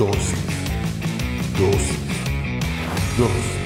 Dosis. Dosis. Dosis.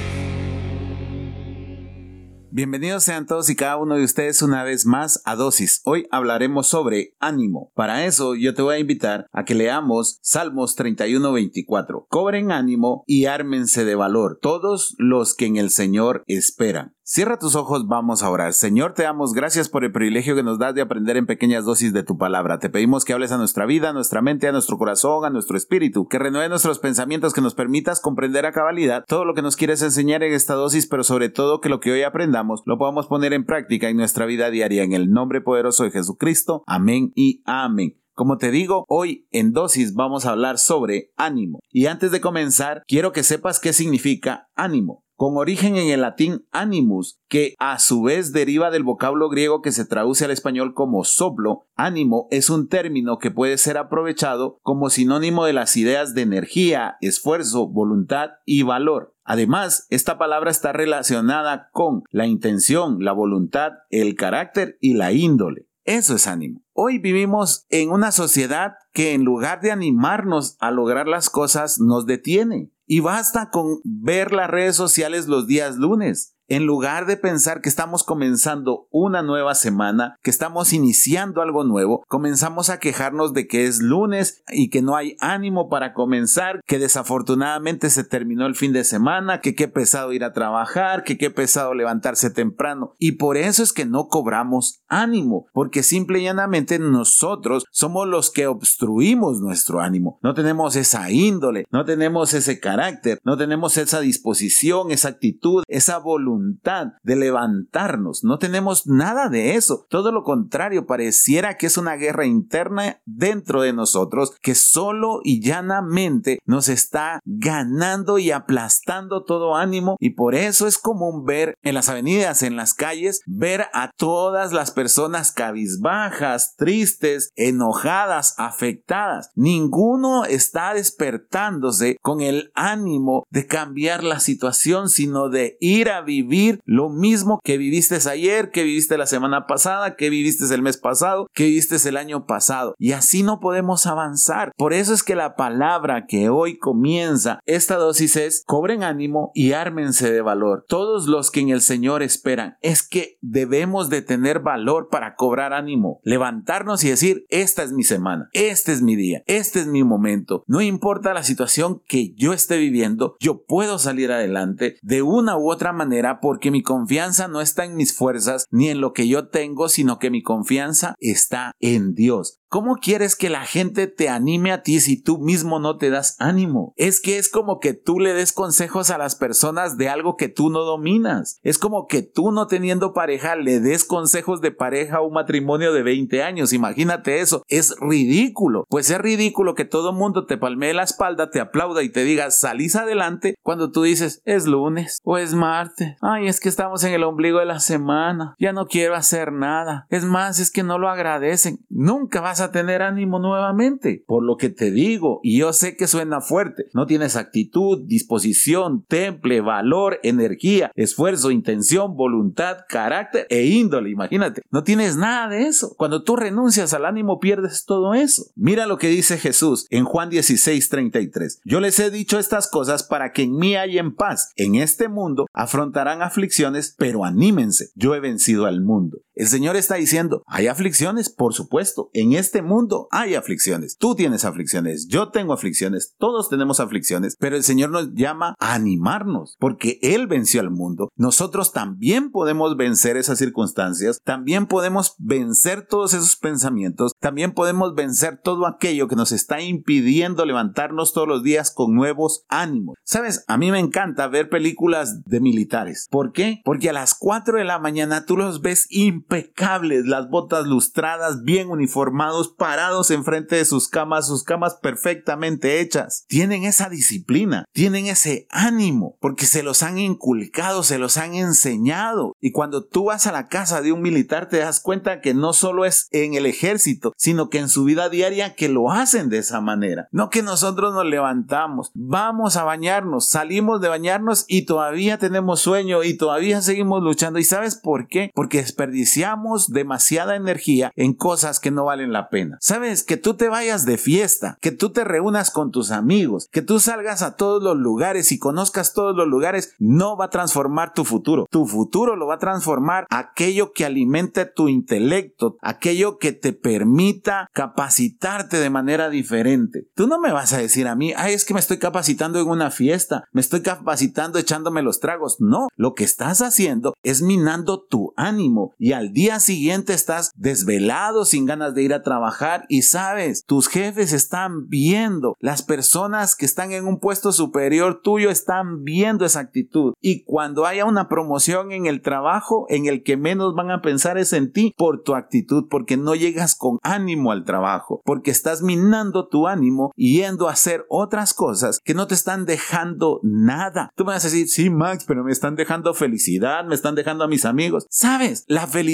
Bienvenidos sean todos y cada uno de ustedes una vez más a Dosis. Hoy hablaremos sobre ánimo. Para eso yo te voy a invitar a que leamos Salmos 31-24. Cobren ánimo y ármense de valor todos los que en el Señor esperan. Cierra tus ojos, vamos a orar. Señor, te damos gracias por el privilegio que nos das de aprender en pequeñas dosis de tu palabra. Te pedimos que hables a nuestra vida, a nuestra mente, a nuestro corazón, a nuestro espíritu, que renueve nuestros pensamientos, que nos permitas comprender a cabalidad todo lo que nos quieres enseñar en esta dosis, pero sobre todo que lo que hoy aprendamos lo podamos poner en práctica en nuestra vida diaria. En el nombre poderoso de Jesucristo. Amén y amén. Como te digo, hoy en dosis vamos a hablar sobre ánimo. Y antes de comenzar, quiero que sepas qué significa ánimo con origen en el latín animus, que a su vez deriva del vocablo griego que se traduce al español como soplo, ánimo es un término que puede ser aprovechado como sinónimo de las ideas de energía, esfuerzo, voluntad y valor. Además, esta palabra está relacionada con la intención, la voluntad, el carácter y la índole. Eso es ánimo. Hoy vivimos en una sociedad que en lugar de animarnos a lograr las cosas nos detiene. Y basta con ver las redes sociales los días lunes en lugar de pensar que estamos comenzando una nueva semana, que estamos iniciando algo nuevo, comenzamos a quejarnos de que es lunes y que no hay ánimo para comenzar, que desafortunadamente se terminó el fin de semana, que qué pesado ir a trabajar, que qué pesado levantarse temprano. Y por eso es que no cobramos ánimo, porque simple y llanamente nosotros somos los que obstruimos nuestro ánimo. No tenemos esa índole, no tenemos ese carácter, no tenemos esa disposición, esa actitud, esa voluntad de levantarnos. No tenemos nada de eso. Todo lo contrario, pareciera que es una guerra interna dentro de nosotros que solo y llanamente nos está ganando y aplastando todo ánimo y por eso es común ver en las avenidas, en las calles, ver a todas las personas cabizbajas, tristes, enojadas, afectadas. Ninguno está despertándose con el ánimo de cambiar la situación, sino de ir a vivir lo mismo que viviste ayer, que viviste la semana pasada, que viviste el mes pasado, que viviste el año pasado. Y así no podemos avanzar. Por eso es que la palabra que hoy comienza esta dosis es cobren ánimo y ármense de valor. Todos los que en el Señor esperan. Es que debemos de tener valor para cobrar ánimo. Levantarnos y decir, esta es mi semana, este es mi día, este es mi momento. No importa la situación que yo esté viviendo, yo puedo salir adelante de una u otra manera porque mi confianza no está en mis fuerzas ni en lo que yo tengo, sino que mi confianza está en Dios. ¿Cómo quieres que la gente te anime a ti si tú mismo no te das ánimo? Es que es como que tú le des consejos a las personas de algo que tú no dominas. Es como que tú no teniendo pareja le des consejos de pareja a un matrimonio de 20 años. Imagínate eso. Es ridículo. Pues es ridículo que todo mundo te palmee la espalda, te aplauda y te diga salís adelante cuando tú dices es lunes o es martes. Ay, es que estamos en el ombligo de la semana. Ya no quiero hacer nada. Es más, es que no lo agradecen. Nunca vas a tener ánimo nuevamente. Por lo que te digo, y yo sé que suena fuerte, no tienes actitud, disposición, temple, valor, energía, esfuerzo, intención, voluntad, carácter e índole. Imagínate, no tienes nada de eso. Cuando tú renuncias al ánimo pierdes todo eso. Mira lo que dice Jesús en Juan 16, 33. Yo les he dicho estas cosas para que en mí en paz. En este mundo afrontarán aflicciones, pero anímense. Yo he vencido al mundo. El Señor está diciendo, hay aflicciones, por supuesto. En este mundo hay aflicciones. Tú tienes aflicciones, yo tengo aflicciones, todos tenemos aflicciones, pero el Señor nos llama a animarnos porque Él venció al mundo. Nosotros también podemos vencer esas circunstancias, también podemos vencer todos esos pensamientos, también podemos vencer todo aquello que nos está impidiendo levantarnos todos los días con nuevos ánimos. Sabes, a mí me encanta ver películas de militares. ¿Por qué? Porque a las 4 de la mañana tú los ves impecables, las botas lustradas, bien uniformados, parados enfrente de sus camas, sus camas perfectamente hechas. Tienen esa disciplina, tienen ese ánimo, porque se los han inculcado, se los han enseñado. Y cuando tú vas a la casa de un militar te das cuenta que no solo es en el ejército, sino que en su vida diaria que lo hacen de esa manera. No que nosotros nos levantamos, vamos a bañarnos, salimos de bañarnos y todavía tenemos sueño y todavía seguimos luchando. ¿Y sabes por qué? Porque desperdiciamos demasiada energía en cosas que no valen la pena. Sabes, que tú te vayas de fiesta, que tú te reúnas con tus amigos, que tú salgas a todos los lugares y conozcas todos los lugares, no va a transformar tu futuro. Tu futuro lo va a transformar aquello que alimente tu intelecto, aquello que te permita capacitarte de manera diferente. Tú no me vas a decir a mí, ay, es que me estoy capacitando en una fiesta, me estoy capacitando echándome los tragos. No, lo que estás haciendo es minando tu ánimo y al día siguiente estás desvelado sin ganas de ir a trabajar y sabes, tus jefes están viendo, las personas que están en un puesto superior tuyo están viendo esa actitud y cuando haya una promoción en el trabajo, en el que menos van a pensar es en ti por tu actitud, porque no llegas con ánimo al trabajo, porque estás minando tu ánimo yendo a hacer otras cosas que no te están dejando nada. Tú me vas a decir, sí, Max, pero me están dejando felicidad, me están dejando a mis amigos. Sabes, la felicidad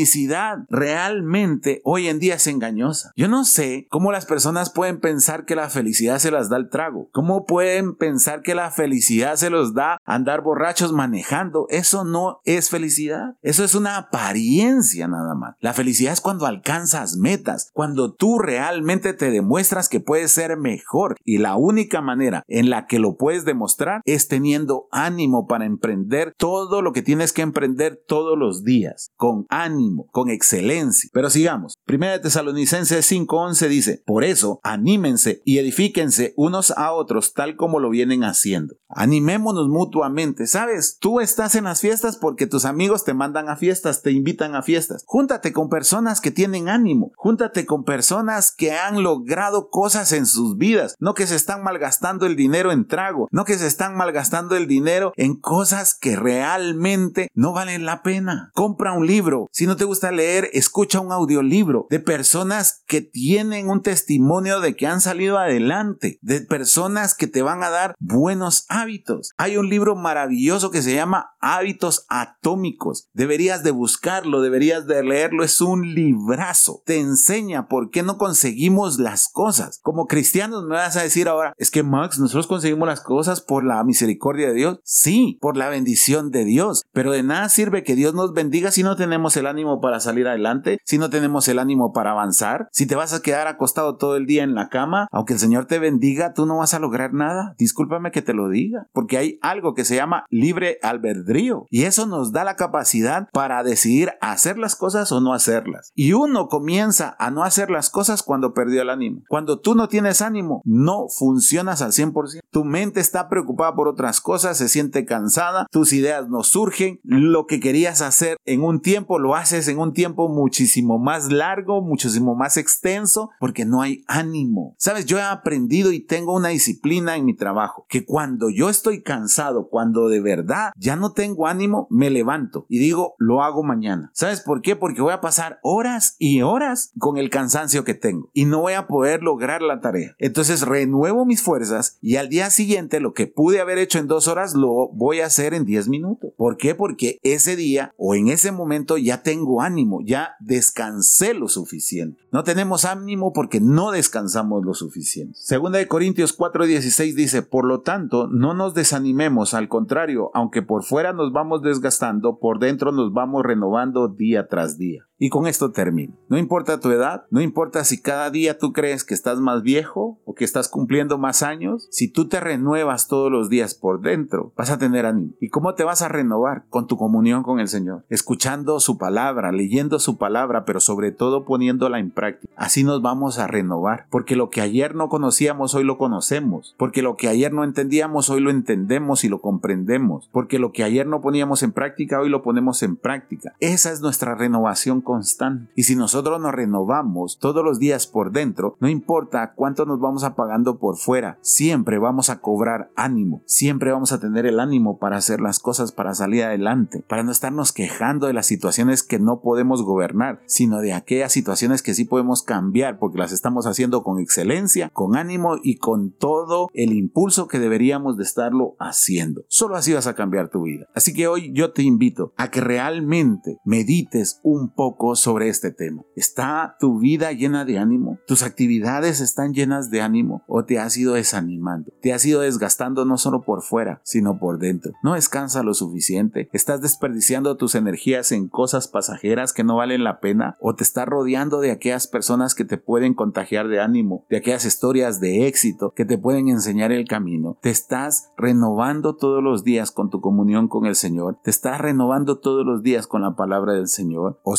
realmente hoy en día es engañosa. Yo no sé cómo las personas pueden pensar que la felicidad se las da el trago. ¿Cómo pueden pensar que la felicidad se los da andar borrachos manejando? Eso no es felicidad. Eso es una apariencia nada más. La felicidad es cuando alcanzas metas, cuando tú realmente te demuestras que puedes ser mejor y la única manera en la que lo puedes demostrar es teniendo ánimo para emprender todo lo que tienes que emprender todos los días, con ánimo, con excelencia. Pero sigamos. Primera de Tesalonicenses 5:11 dice, por eso anímense y edifíquense unos a otros tal como lo vienen haciendo. Animémonos mutuamente. Sabes, tú estás en las fiestas porque tus amigos te mandan a fiestas, te invitan a fiestas. Júntate con personas que tienen ánimo. Júntate con personas que han logrado cosas en sus vidas. No que se están malgastando el dinero en trago. No que se están malgastando el dinero en cosas que realmente no valen la pena. Compra un libro. Si no te gusta leer, escucha un audiolibro de personas que tienen un testimonio de que han salido adelante. De personas que te van a dar buenos hábitos. Hay un libro maravilloso que se llama Hábitos Atómicos. Deberías de buscarlo, deberías de leerlo. Es un librazo. Te enseña por qué no conseguimos las cosas. Como cristianos me vas a decir ahora, es que Max, nosotros conseguimos las cosas por la misericordia de Dios. Sí, por la bendición de Dios. Pero de nada sirve que Dios nos bendiga si no tenemos el ánimo para salir adelante, si no tenemos el ánimo para avanzar, si te vas a quedar acostado todo el día en la cama, aunque el Señor te bendiga, tú no vas a lograr nada. Discúlpame que te lo diga, porque hay algo que se llama libre albedrío y eso nos da la capacidad para decidir hacer las cosas o no hacerlas. Y uno comienza a no hacer las cosas cuando perdió el ánimo. Cuando tú no tienes ánimo, no funcionas al 100%. Tu mente está preocupada por otras cosas, se siente cansada, tus ideas no surgen, lo que querías hacer en un tiempo lo haces en un tiempo muchísimo más largo, muchísimo más extenso, porque no hay ánimo. Sabes, yo he aprendido y tengo una disciplina en mi trabajo, que cuando yo estoy cansado, cuando de verdad ya no tengo ánimo, me levanto y digo, lo hago mañana. ¿Sabes por qué? Porque voy a pasar horas y horas con el cansancio que tengo y no voy a poder lograr la tarea. Entonces renuevo mis fuerzas y al día siguiente lo que pude haber hecho en dos horas lo voy a hacer en diez minutos. ¿Por qué? Porque ese día o en ese momento ya tengo ánimo, ya descansé lo suficiente. No tenemos ánimo porque no descansamos lo suficiente. Segunda de Corintios 4:16 dice, por lo tanto, no nos desanimemos, al contrario, aunque por fuera nos vamos desgastando, por dentro nos vamos renovando día tras día. Y con esto termino. No importa tu edad, no importa si cada día tú crees que estás más viejo o que estás cumpliendo más años, si tú te renuevas todos los días por dentro, vas a tener ánimo. ¿Y cómo te vas a renovar? Con tu comunión con el Señor, escuchando su palabra, leyendo su palabra, pero sobre todo poniéndola en práctica. Así nos vamos a renovar, porque lo que ayer no conocíamos, hoy lo conocemos, porque lo que ayer no entendíamos, hoy lo entendemos y lo comprendemos, porque lo que ayer no poníamos en práctica, hoy lo ponemos en práctica. Esa es nuestra renovación Y si nosotros nos renovamos todos los días por dentro, no importa cuánto nos vamos apagando por fuera, siempre vamos a cobrar ánimo, siempre vamos a tener el ánimo para hacer las cosas, para salir adelante, para no estarnos quejando de las situaciones que no podemos gobernar, sino de aquellas situaciones que sí podemos cambiar porque las estamos haciendo con excelencia, con ánimo y con todo el impulso que deberíamos de estarlo haciendo. Solo así vas a cambiar tu vida. Así que hoy yo te invito a que realmente medites un poco sobre este tema. ¿Está tu vida llena de ánimo? ¿Tus actividades están llenas de ánimo o te has ido desanimando? ¿Te has ido desgastando no solo por fuera, sino por dentro? ¿No descansa lo suficiente? ¿Estás desperdiciando tus energías en cosas pasajeras que no valen la pena? ¿O te estás rodeando de aquellas personas que te pueden contagiar de ánimo, de aquellas historias de éxito que te pueden enseñar el camino? ¿Te estás renovando todos los días con tu comunión con el Señor? ¿Te estás renovando todos los días con la palabra del Señor? ¿O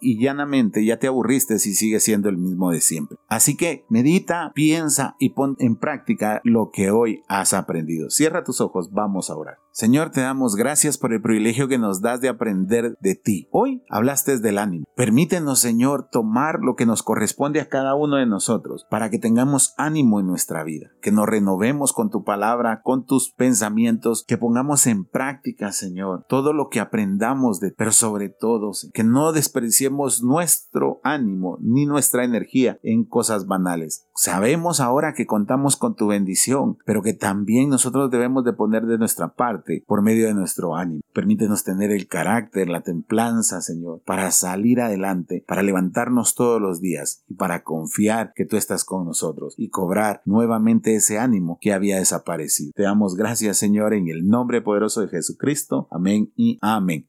y llanamente ya te aburriste si sigues siendo el mismo de siempre? Así que medita, piensa y pon en práctica lo que hoy has aprendido. Cierra tus ojos, vamos a orar. Señor, te damos gracias por el privilegio que nos das de aprender de ti. Hoy hablaste del ánimo. Permítenos, Señor, tomar lo que nos corresponde a cada uno de nosotros para que tengamos ánimo en nuestra vida, que nos renovemos con tu palabra, con tus pensamientos, que pongamos en práctica, Señor, todo lo que aprendamos de, pero sobre todo, que no desperdiciemos nuestro ánimo ni nuestra energía en cosas banales. Sabemos ahora que contamos con tu bendición, pero que también nosotros debemos de poner de nuestra parte por medio de nuestro ánimo. Permítenos tener el carácter, la templanza, Señor, para salir adelante, para levantarnos todos los días y para confiar que tú estás con nosotros y cobrar nuevamente ese ánimo que había desaparecido. Te damos gracias, Señor, en el nombre poderoso de Jesucristo. Amén y amén.